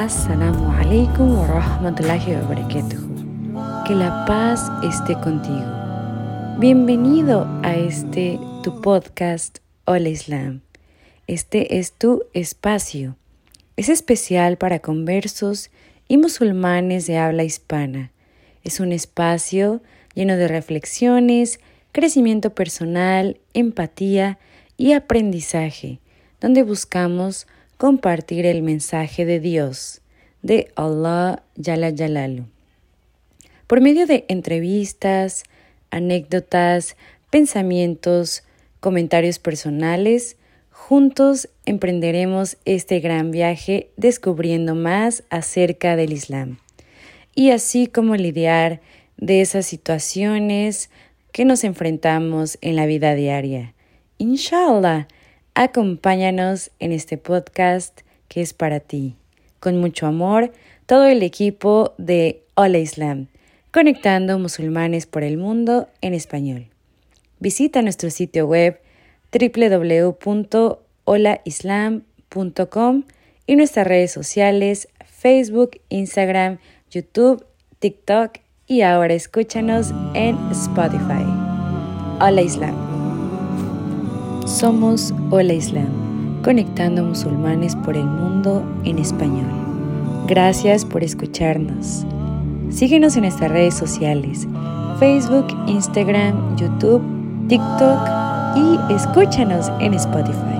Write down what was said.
Assalamu alaikum wa rahmatullahi wa. Que la paz esté contigo. Bienvenido a este tu podcast Hola Islam. Este es tu espacio. Es especial para conversos y musulmanes de habla hispana. Es un espacio lleno de reflexiones, crecimiento personal, empatía y aprendizaje, donde buscamos compartir el mensaje de Dios, de Allah Yala Yalalu. Por medio de entrevistas, anécdotas, pensamientos, comentarios personales, juntos emprenderemos este gran viaje descubriendo más acerca del Islam y así como lidiar de esas situaciones que nos enfrentamos en la vida diaria. Inshallah, Acompáñanos en este podcast que es para ti. Con mucho amor, todo el equipo de Hola Islam, conectando musulmanes por el mundo en español. Visita nuestro sitio web www.holaislam.com y nuestras redes sociales Facebook, Instagram, YouTube, TikTok y ahora escúchanos en Spotify. Hola Islam. Somos Hola Islam, conectando musulmanes por el mundo en español. Gracias por escucharnos. Síguenos en nuestras redes sociales, Facebook, Instagram, YouTube, TikTok y escúchanos en Spotify.